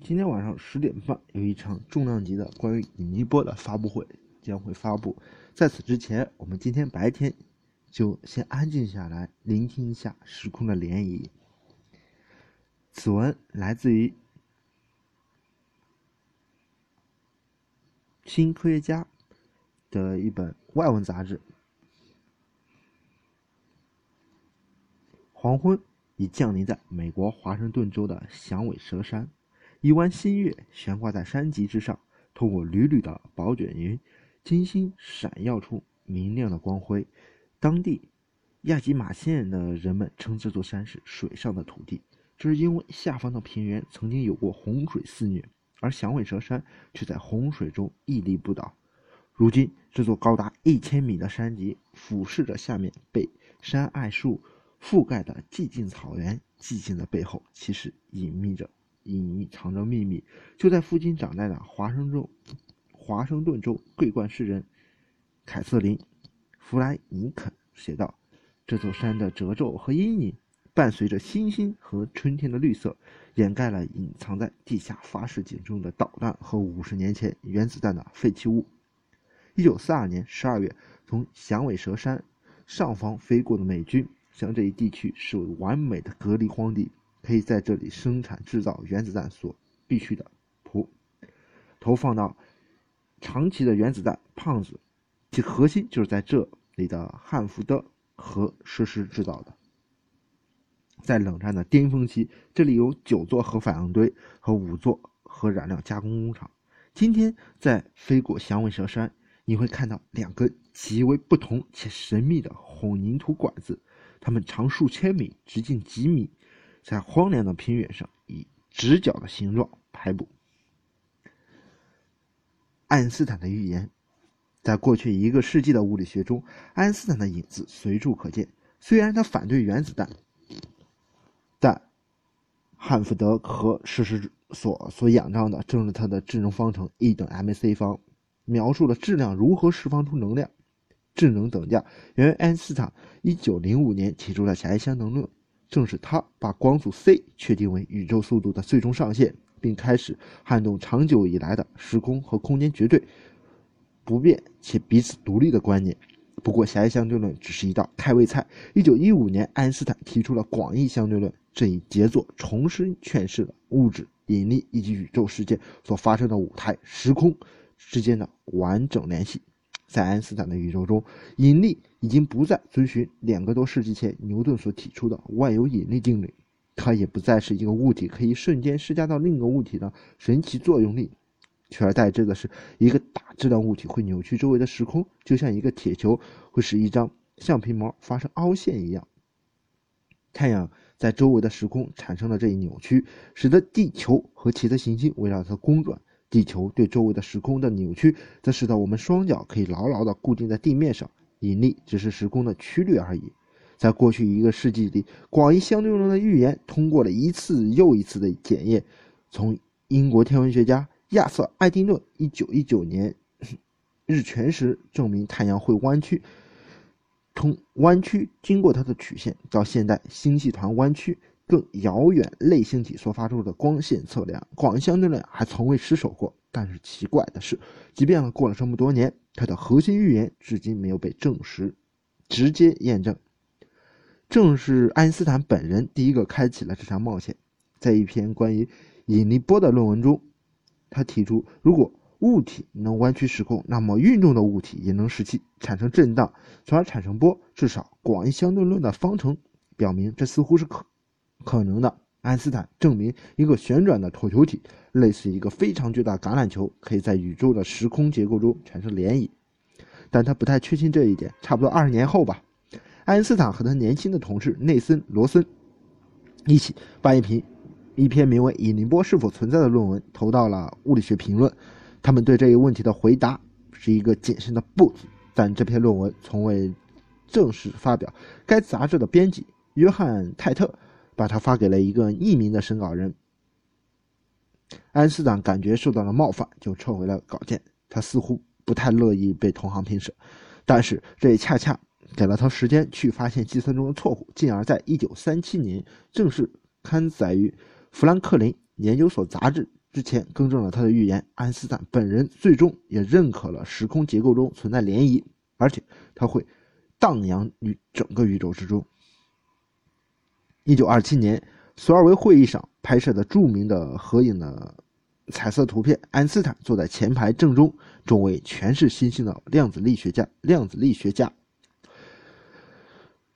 今天晚上十点半有一场重量级的关于引力波的发布会将会发布。在此之前，我们今天白天就先安静下来，聆听一下时空的涟漪。此文来自于《新科学家》的一本外文杂志。黄昏已降临在美国华盛顿州的响尾蛇山。一弯新月悬挂在山脊之上，透过缕缕的薄卷云，金星闪耀出明亮的光辉。当地亚吉马县的人们称这座山是“水上的土地”，这是因为下方的平原曾经有过洪水肆虐，而响尾蛇山却在洪水中屹立不倒。如今，这座高达一千米的山脊俯视着下面被山艾树覆盖的寂静草原，寂静的背后其实隐秘着。隐藏着秘密。就在附近长大的华盛顿华盛顿州桂冠诗人凯瑟琳·弗莱尼肯写道：“这座山的褶皱和阴影，伴随着星星和春天的绿色，掩盖了隐藏在地下发射井中的导弹和五十年前原子弹的废弃物。”一九四二年十二月，从响尾蛇山上方飞过的美军，将这一地区视为完美的隔离荒地。可以在这里生产制造原子弹所必须的砝，投放到长期的原子弹“胖子”，其核心就是在这里的汉福德核设施制造的。在冷战的巅峰期，这里有九座核反应堆和五座核燃料加工工厂。今天在飞过响尾蛇山，你会看到两个极为不同且神秘的混凝土管子，它们长数千米，直径几米。在荒凉的平原上，以直角的形状排布。爱因斯坦的预言，在过去一个世纪的物理学中，爱因斯坦的影子随处可见。虽然他反对原子弹，但汉福德核设施所所仰仗的正是他的智能方程 E 等 mc 方，描述了质量如何释放出能量。智能等价源于爱因斯坦1905年提出的狭义相对论。正是他把光速 c 确定为宇宙速度的最终上限，并开始撼动长久以来的时空和空间绝对不变且彼此独立的观念。不过，狭义相对论只是一道开胃菜。一九一五年，爱因斯坦提出了广义相对论，这一杰作重新诠释了物质、引力以及宇宙事件所发生的舞台时空之间的完整联系。在爱因斯坦的宇宙中，引力已经不再遵循两个多世纪前牛顿所提出的万有引力定律，它也不再是一个物体可以瞬间施加到另一个物体的神奇作用力，取而代之的是一个大质量物体会扭曲周围的时空，就像一个铁球会使一张橡皮膜发生凹陷一样。太阳在周围的时空产生了这一扭曲，使得地球和其他行星围绕它公转。地球对周围的时空的扭曲，则使得我们双脚可以牢牢地固定在地面上。引力只是时空的曲率而已。在过去一个世纪里，广义相对论的预言通过了一次又一次的检验。从英国天文学家亚瑟·爱丁顿1919年日全食证明太阳会弯曲，通弯曲经过它的曲线，到现代星系团弯曲。更遥远类星体所发出的光线测量，广义相对论还从未失手过。但是奇怪的是，即便过了这么多年，它的核心预言至今没有被证实、直接验证。正是爱因斯坦本人第一个开启了这场冒险。在一篇关于引力波的论文中，他提出，如果物体能弯曲时空，那么运动的物体也能使其产生震荡，从而产生波。至少，广义相对论的方程表明，这似乎是可。可能的，爱因斯坦证明一个旋转的椭球体，类似一个非常巨大橄榄球，可以在宇宙的时空结构中产生涟漪。但他不太确信这一点。差不多二十年后吧，爱因斯坦和他年轻的同事内森·罗森一起把一篇一篇名为《引力波是否存在》的论文投到了《物理学评论》。他们对这一问题的回答是一个谨慎的“不”字，但这篇论文从未正式发表。该杂志的编辑约翰·泰特。把它发给了一个匿名的审稿人。爱因斯坦感觉受到了冒犯，就撤回了稿件。他似乎不太乐意被同行评审，但是这也恰恰给了他时间去发现计算中的错误，进而在1937年正式刊载于富兰克林研究所杂志之前更正了他的预言，安斯坦本人最终也认可了时空结构中存在涟漪，而且它会荡漾于整个宇宙之中。一九二七年，索尔维会议上拍摄的著名的合影的彩色图片，爱因斯坦坐在前排正中，周围全是新兴的量子力学家。量子力学家，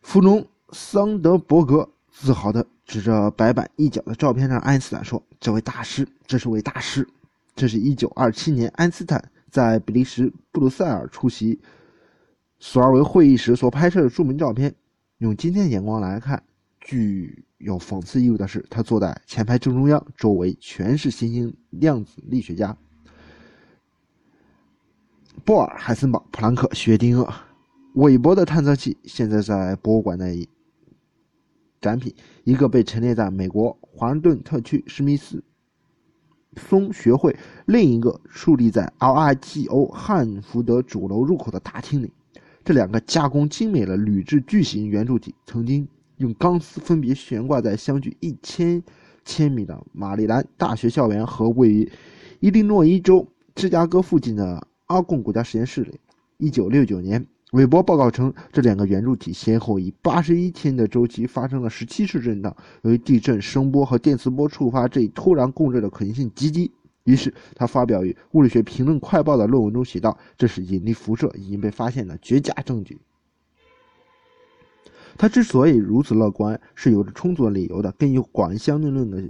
弗隆桑德伯格自豪地指着白板一角的照片上爱因斯坦说：“这位大师，这是位大师。”这是一九二七年爱因斯坦在比利时布鲁塞尔出席索尔维会议时所拍摄的著名照片。用今天的眼光来看，具有讽刺意味的是，他坐在前排正中央，周围全是新兴量子力学家：波尔、海森堡、普朗克、薛定谔。韦伯的探测器现在在博物馆内展品，一个被陈列在美国华盛顿特区史密斯松学会，另一个竖立在 LIGO 汉福德主楼入口的大厅里。这两个加工精美的铝制巨型圆柱体，曾经用钢丝分别悬挂在相距一千千米的马里兰大学校园和位于伊利诺伊州芝加哥附近的阿贡国家实验室里。一九六九年。韦伯报告称，这两个圆柱体先后以八十一天的周期发生了十七次震荡。由于地震、声波和电磁波触发这一突然共振的可能性极低，于是他发表于《物理学评论快报》的论文中写道：“这是引力辐射已经被发现的绝佳证据。”他之所以如此乐观，是有着充足的理由的。根据广义相对论的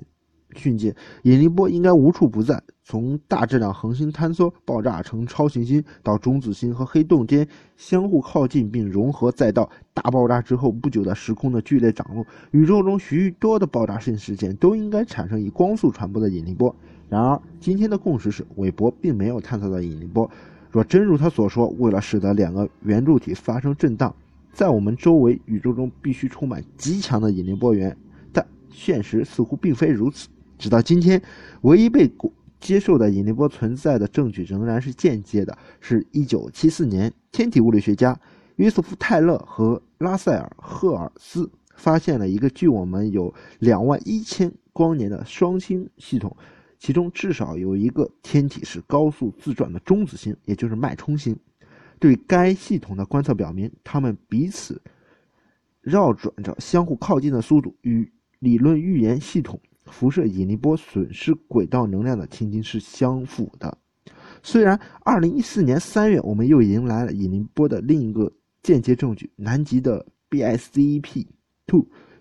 训诫，引力波应该无处不在。从大质量恒星坍缩、爆炸成超新星，到中子星和黑洞间相互靠近并融合，再到大爆炸之后不久的时空的剧烈涨落，宇宙中许多的爆炸性事件都应该产生以光速传播的引力波。然而，今天的共识是，韦伯并没有探测到引力波。若真如他所说，为了使得两个圆柱体发生震荡，在我们周围宇宙中必须充满极强的引力波源，但现实似乎并非如此。直到今天，唯一被接受的引力波存在的证据仍然是间接的。是一九七四年，天体物理学家约瑟夫·泰勒和拉塞尔·赫尔斯发现了一个距我们有两万一千光年的双星系统，其中至少有一个天体是高速自转的中子星，也就是脉冲星。对该系统的观测表明，它们彼此绕转着相互靠近的速度与理论预言系统。辐射引力波损失轨道能量的情形是相符的。虽然2014年3月，我们又迎来了引力波的另一个间接证据。南极的 BICEP-2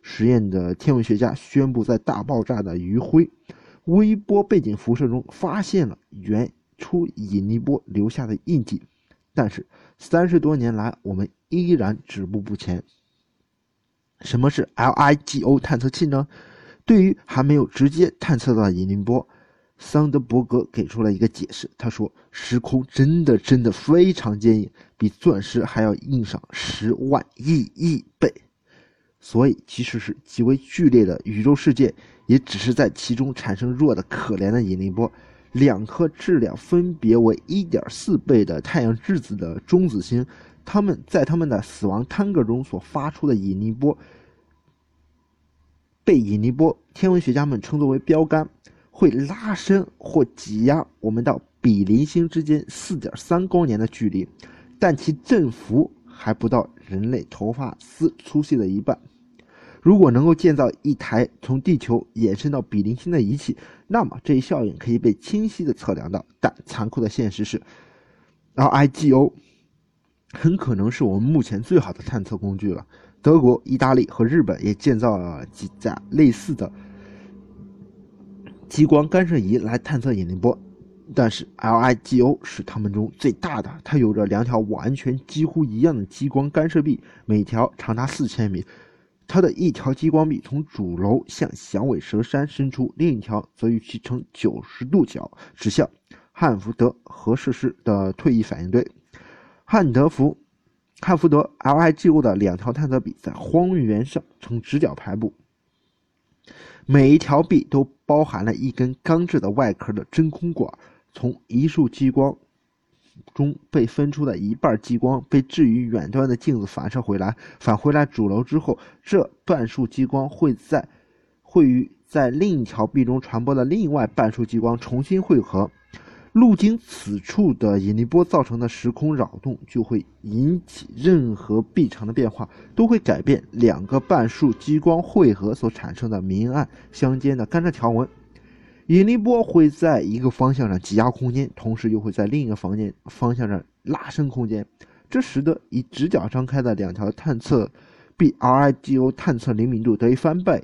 实验的天文学家宣布，在大爆炸的余晖微波背景辐射中发现了原初引力波留下的印记。但是，三十多年来，我们依然止步不前。什么是 LIGO 探测器呢？对于还没有直接探测到引力波，桑德伯格给出了一个解释。他说：“时空真的真的非常坚硬，比钻石还要硬上十万亿亿倍。所以，即使是极为剧烈的宇宙世界，也只是在其中产生弱的可怜的引力波。两颗质量分别为一点四倍的太阳质子的中子星，它们在它们的死亡摊个中所发出的引力波。”被引力波天文学家们称作为标杆，会拉伸或挤压我们到比邻星之间4.3光年的距离，但其振幅还不到人类头发丝粗细的一半。如果能够建造一台从地球延伸到比邻星的仪器，那么这一效应可以被清晰的测量到。但残酷的现实是，LIGO 很可能是我们目前最好的探测工具了。德国、意大利和日本也建造了几架类似的激光干涉仪来探测引力波，但是 LIGO 是他们中最大的。它有着两条完全几乎一样的激光干涉臂，每条长达四千米。它的一条激光臂从主楼向响尾蛇山伸出，另一条则与其呈九十度角，指向汉福德核设施的退役反应堆。汉德福。汉福德 LIGO 的两条探测臂在荒原上呈直角排布，每一条臂都包含了一根钢制的外壳的真空管。从一束激光中被分出的一半激光被置于远端的镜子反射回来，返回来主楼之后，这半束激光会在会与在另一条壁中传播的另外半束激光重新汇合。路经此处的引力波造成的时空扰动，就会引起任何臂长的变化，都会改变两个半束激光汇合所产生的明暗相间的干涉条纹。引力波会在一个方向上挤压空间，同时又会在另一个房间方向上拉伸空间，这使得以直角张开的两条探测臂 RIGO 探测灵敏度得以翻倍。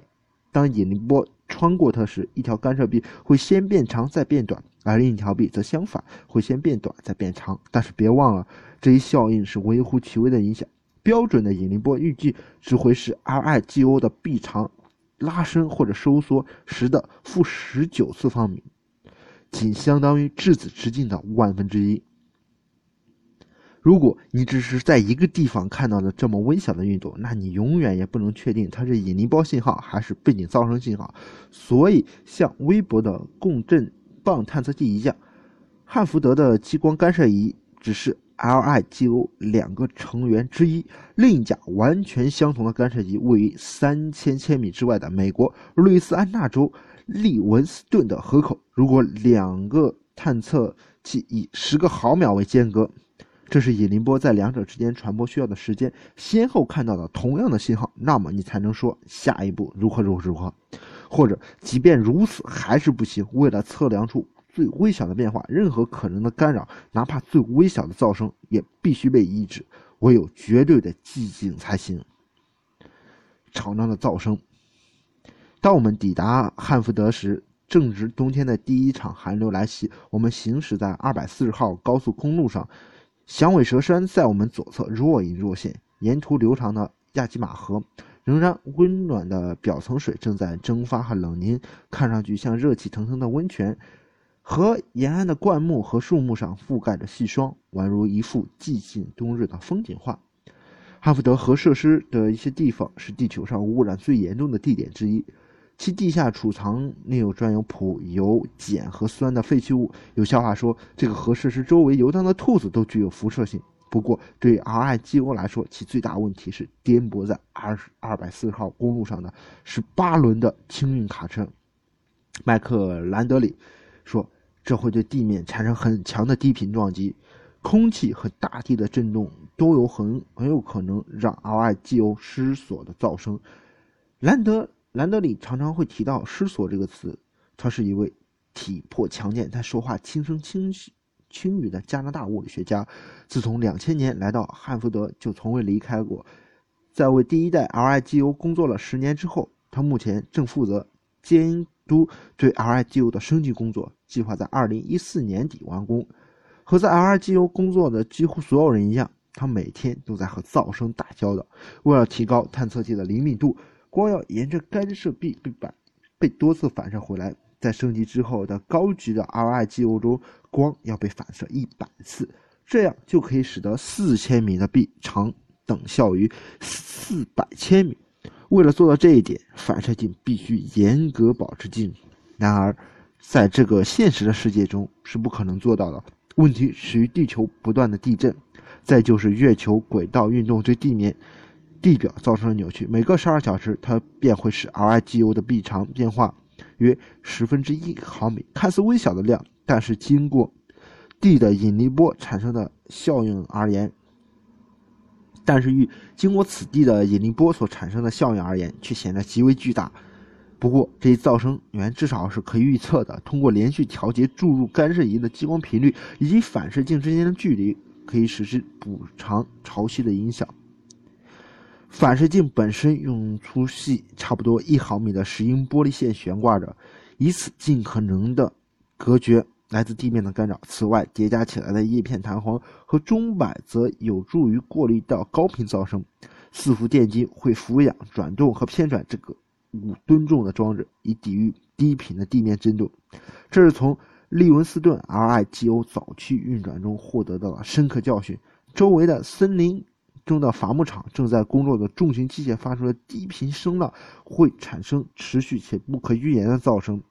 当引力波穿过它时，一条干涉臂会先变长再变短。而另一条臂则相反，会先变短再变长。但是别忘了，这一效应是微乎其微的影响。标准的引力波预计只会使 RIGO 的臂长拉伸或者收缩十的负十九次方米，仅相当于质子直径的万分之一。如果你只是在一个地方看到了这么微小的运动，那你永远也不能确定它是引力波信号还是背景噪声信号。所以，像微博的共振。棒探测器一样，汉福德的激光干涉仪只是 LIGO 两个成员之一。另一架完全相同的干涉仪位于三千千米之外的美国路易斯安那州利文斯顿的河口。如果两个探测器以十个毫秒为间隔，这是引力波在两者之间传播需要的时间，先后看到的同样的信号，那么你才能说下一步如何如何如何。或者，即便如此还是不行。为了测量出最微小的变化，任何可能的干扰，哪怕最微小的噪声，也必须被抑制。唯有绝对的寂静才行。吵闹的噪声。当我们抵达汉福德时，正值冬天的第一场寒流来袭。我们行驶在二百四十号高速公路上，响尾蛇山在我们左侧若隐若现，沿途流长的亚基马河。仍然温暖的表层水正在蒸发和冷凝，看上去像热气腾腾的温泉。河沿岸的灌木和树木上覆盖着细霜，宛如一幅寂静冬日的风景画。哈福德核设施的一些地方是地球上污染最严重的地点之一，其地下储藏内有装有普、油、碱和酸的废弃物。有笑话说，这个核设施周围游荡的兔子都具有辐射性。不过，对 RIGO 来说，其最大问题是颠簸在二二百四十号公路上的是八轮的轻运卡车。麦克兰德里说：“这会对地面产生很强的低频撞击，空气和大地的震动都有很很有可能让 RIGO 失锁的噪声。”兰德兰德里常常会提到“失锁”这个词。他是一位体魄强健但说话轻声轻。轻语的加拿大物理学家，自从两千年来到汉福德就从未离开过。在为第一代 LIGO 工作了十年之后，他目前正负责监都对 LIGO 的升级工作，计划在二零一四年底完工。和在 LIGO 工作的几乎所有人一样，他每天都在和噪声打交道。为了提高探测器的灵敏度，光要沿着干涉臂被反被多次反射回来。在升级之后的高级的 RIGO 中，光要被反射一百次，这样就可以使得四千米的臂长等效于四百千米。为了做到这一点，反射镜必须严格保持静。然而，在这个现实的世界中是不可能做到的。问题始于地球不断的地震，再就是月球轨道运动对地面地表造成的扭曲。每隔十二小时，它便会使 RIGO 的臂长变化。约十分之一毫米，看似微小的量，但是经过地的引力波产生的效应而言，但是与经过此地的引力波所产生的效应而言，却显得极为巨大。不过，这一噪声源至少是可以预测的。通过连续调节注入干涉仪的激光频率以及反射镜之间的距离，可以实施补偿潮汐的影响。反射镜本身用粗细差不多一毫米的石英玻璃线悬挂着，以此尽可能的隔绝来自地面的干扰。此外，叠加起来的叶片弹簧和钟摆则有助于过滤掉高频噪声。四伏电机会俯仰转动和偏转这个五吨重的装置，以抵御低频的地面震动。这是从利文斯顿 RIGO 早期运转中获得的深刻教训。周围的森林。中的伐木场正在工作的重型机械发出的低频声浪会产生持续且不可预言的噪声。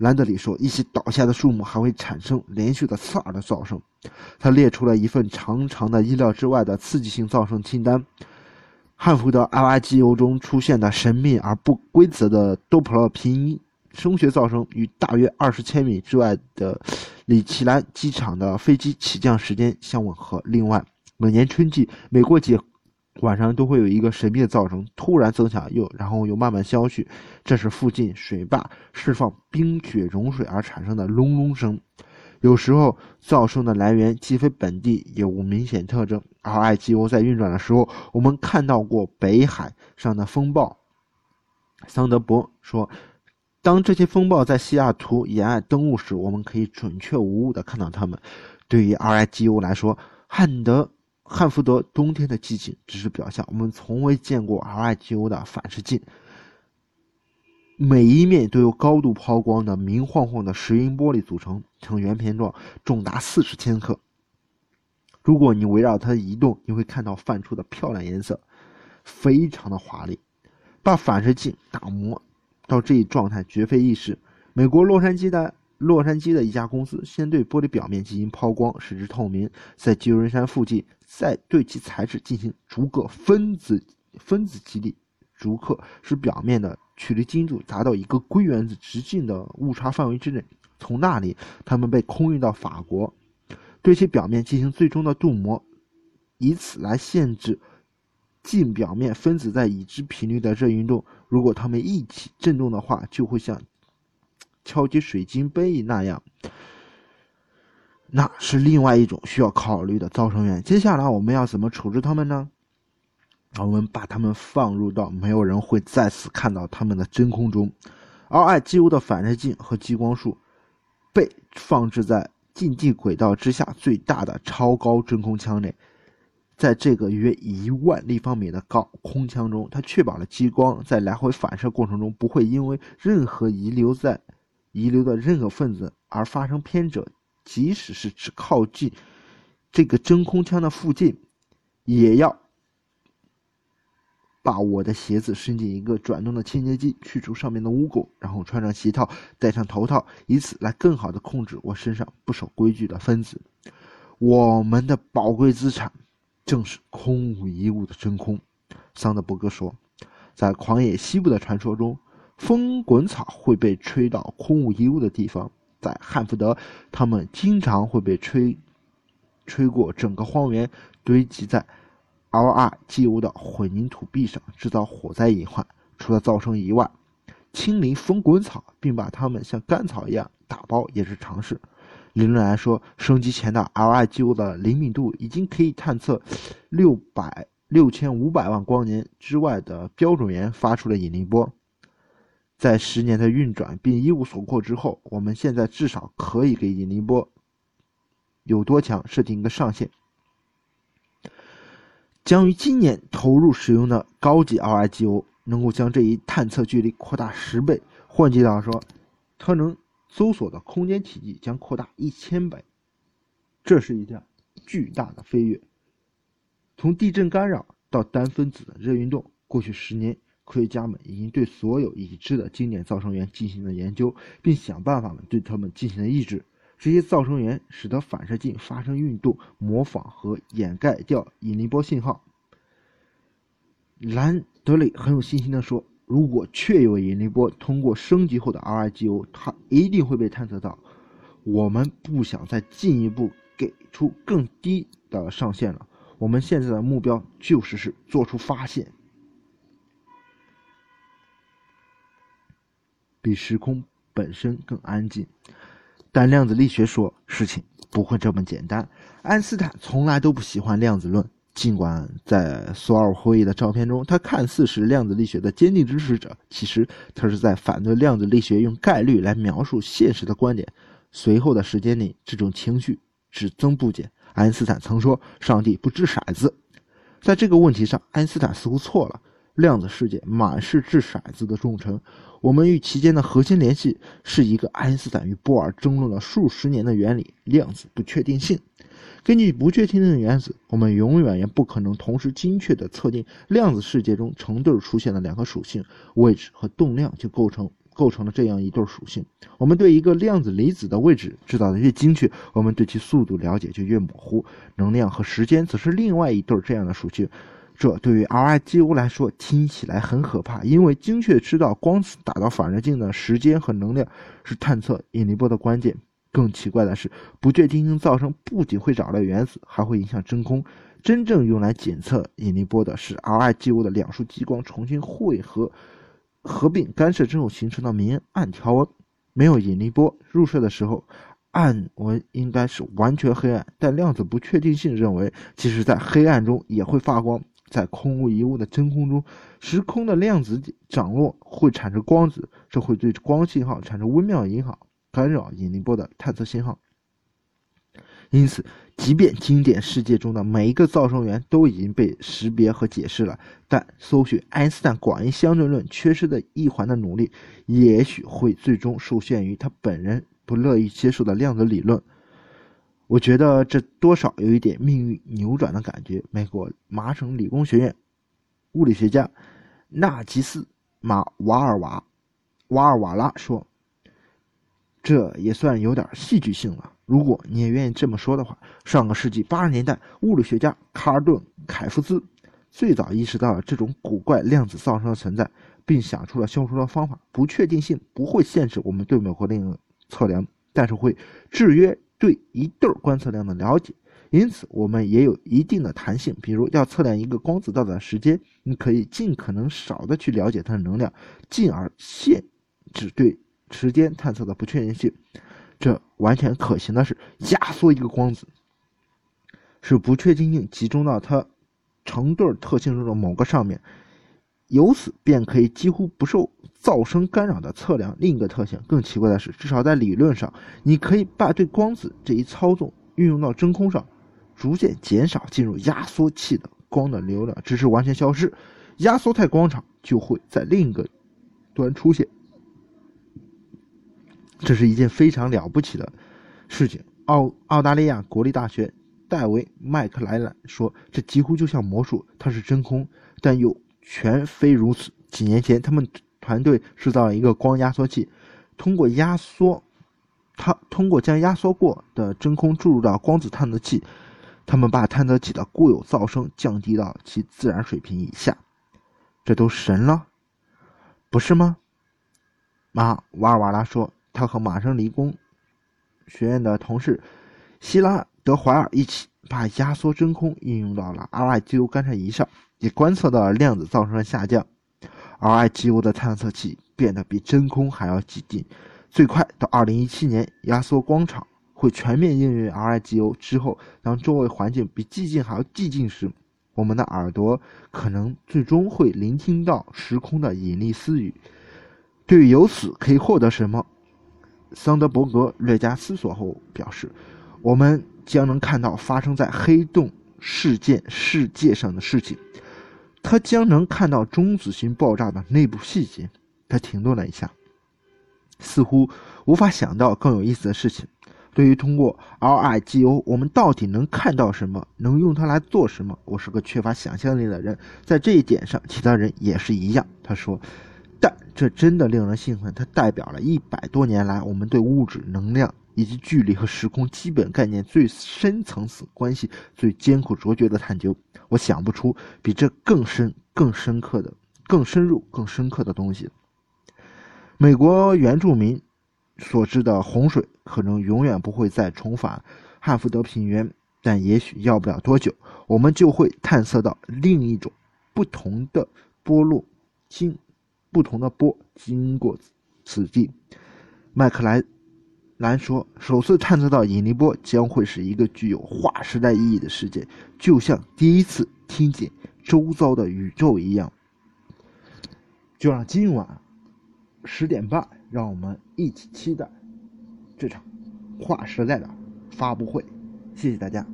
兰德里说，一些倒下的树木还会产生连续的刺耳的噪声。他列出了一份长长的意料之外的刺激性噪声清单。汉福德 LIGO 中出现的神秘而不规则的多普勒平移声学噪声与大约二十千米之外的里奇兰机场的飞机起降时间相吻合。另外，每年春季，每过节晚上都会有一个神秘的噪声突然增强，又然后又慢慢消去，这是附近水坝释放冰雪融水而产生的隆隆声。有时候，噪声的来源既非本地，也无明显特征。RIGO 在运转的时候，我们看到过北海上的风暴。桑德伯说：“当这些风暴在西雅图沿岸登陆时，我们可以准确无误地看到它们。对于 RIGO 来说，汉德汉福德冬天的激情只是表象。我们从未见过 RIGO 的反射镜。”每一面都由高度抛光的明晃晃的石英玻璃组成，呈圆片状，重达四十千克。如果你围绕它移动，你会看到泛出的漂亮颜色，非常的华丽。把反射镜打磨到这一状态绝非易事。美国洛杉矶的洛杉矶的一家公司先对玻璃表面进行抛光，使之透明，在旧金山附近再对其材质进行逐个分子分子激励，逐刻使表面的。曲率精度达到一个硅原子直径的误差范围之内，从那里，它们被空运到法国，对其表面进行最终的镀膜，以此来限制近表面分子在已知频率的热运动。如果它们一起振动的话，就会像敲击水晶杯那样。那是另外一种需要考虑的噪声源。接下来我们要怎么处置它们呢？我们把它们放入到没有人会再次看到它们的真空中，而 IGO 的反射镜和激光束被放置在近地轨道之下最大的超高真空腔内。在这个约一万立方米的高空腔中，它确保了激光在来回反射过程中不会因为任何遗留在遗留的任何分子而发生偏折。即使是只靠近这个真空腔的附近，也要。把我的鞋子伸进一个转动的清洁机，去除上面的污垢，然后穿上鞋套，戴上头套，以此来更好的控制我身上不守规矩的分子。我们的宝贵资产正是空无一物的真空。桑德伯格说，在狂野西部的传说中，风滚草会被吹到空无一物的地方。在汉福德，它们经常会被吹吹过整个荒原，堆积在。LIGO 的混凝土壁上制造火灾隐患，除了噪声以外，清理风滚草并把它们像干草一样打包也是常事。理论来说，升级前的 LIGO 的灵敏度已经可以探测六百六千五百万光年之外的标准源发出的引力波。在十年的运转并一无所获之后，我们现在至少可以给引力波有多强设定一个上限。将于今年投入使用的高级 LIGO 能够将这一探测距离扩大十倍。换句话说，它能搜索的空间体积将扩大一千倍。这是一项巨大的飞跃。从地震干扰到单分子的热运动，过去十年，科学家们已经对所有已知的经典噪声源进行了研究，并想办法对它们进行了抑制。这些噪声源使得反射镜发生运动，模仿和掩盖掉引力波信号。兰德里很有信心地说：“如果确有引力波通过升级后的 RIGO，它一定会被探测到。我们不想再进一步给出更低的上限了。我们现在的目标就是是做出发现，比时空本身更安静。”但量子力学说事情不会这么简单。爱因斯坦从来都不喜欢量子论，尽管在索尔会议的照片中，他看似是量子力学的坚定支持者，其实他是在反对量子力学用概率来描述现实的观点。随后的时间里，这种情绪只增不减。爱因斯坦曾说：“上帝不掷骰子。”在这个问题上，爱因斯坦似乎错了。量子世界满是掷骰子的众臣。我们与其间的核心联系是一个爱因斯坦与波尔争论了数十年的原理——量子不确定性。根据不确定的原子，我们永远也不可能同时精确地测定量子世界中成对出现的两个属性——位置和动量，就构成构成了这样一对属性。我们对一个量子离子的位置知道的越精确，我们对其速度了解就越模糊。能量和时间则是另外一对这样的属性。这对于 LIGO 来说听起来很可怕，因为精确知道光子打到反射镜的时间和能量是探测引力波的关键。更奇怪的是，不确定性噪声不仅会扰乱原子，还会影响真空。真正用来检测引力波的是 LIGO 的两束激光重新汇合、合并干涉之后形成的明暗条纹。没有引力波入射的时候，暗纹应该是完全黑暗。但量子不确定性认为，即使在黑暗中也会发光。在空无一物的真空中，时空的量子涨落会产生光子，这会对光信号产生微妙影响，干扰引力波的探测信号。因此，即便经典世界中的每一个噪声源都已经被识别和解释了，但搜寻爱因斯坦广义相对论缺失的一环的努力，也许会最终受限于他本人不乐意接受的量子理论。我觉得这多少有一点命运扭转的感觉。美国麻省理工学院物理学家纳吉斯马瓦尔瓦瓦尔瓦拉说：“这也算有点戏剧性了。如果你也愿意这么说的话，上个世纪八十年代，物理学家卡尔顿·凯夫兹最早意识到了这种古怪量子噪声的存在，并想出了消除的方法。不确定性不会限制我们对某个量测量，但是会制约。”对一对观测量的了解，因此我们也有一定的弹性。比如要测量一个光子到达时间，你可以尽可能少的去了解它的能量，进而限制对时间探测的不确定性。这完全可行的是压缩一个光子，使不确定性集中到它成对特性中的某个上面。由此便可以几乎不受噪声干扰的测量另一个特性。更奇怪的是，至少在理论上，你可以把对光子这一操纵运用到真空上，逐渐减少进入压缩器的光的流量，直至完全消失。压缩态光场就会在另一个端出现。这是一件非常了不起的事情。澳澳大利亚国立大学戴维麦克莱兰说：“这几乎就像魔术，它是真空，但又……”全非如此。几年前，他们团队制造了一个光压缩器，通过压缩，它通过将压缩过的真空注入到光子探测器，他们把探测器的固有噪声降低到其自然水平以下。这都神了，不是吗？马瓦尔瓦拉说，他和麻省理工学院的同事希拉德怀尔一起把压缩真空应用到了 LIGO 观察仪上。也观测到了量子噪声的下降，LIGO 的探测器变得比真空还要激进，最快到2017年，压缩光场会全面应用 R I G O 之后，当周围环境比寂静还要寂静时，我们的耳朵可能最终会聆听到时空的引力私语。对于由此可以获得什么，桑德伯格略加思索后表示：“我们将能看到发生在黑洞事件世界上的事情。”他将能看到中子星爆炸的内部细节。他停顿了一下，似乎无法想到更有意思的事情。对于通过 LIGO，我们到底能看到什么？能用它来做什么？我是个缺乏想象力的人，在这一点上，其他人也是一样。他说：“但这真的令人兴奋。它代表了一百多年来我们对物质、能量。”以及距离和时空基本概念最深层次关系最艰苦卓绝的探究，我想不出比这更深、更深刻的、更深入、更深刻的东西。美国原住民所知的洪水可能永远不会再重返汉福德平原，但也许要不了多久，我们就会探测到另一种不同的波路经不同的波经过此地。麦克莱。兰说：“首次探测到引力波将会是一个具有划时代意义的事件，就像第一次听见周遭的宇宙一样。”就让今晚十点半，让我们一起期待这场划时代的发布会。谢谢大家。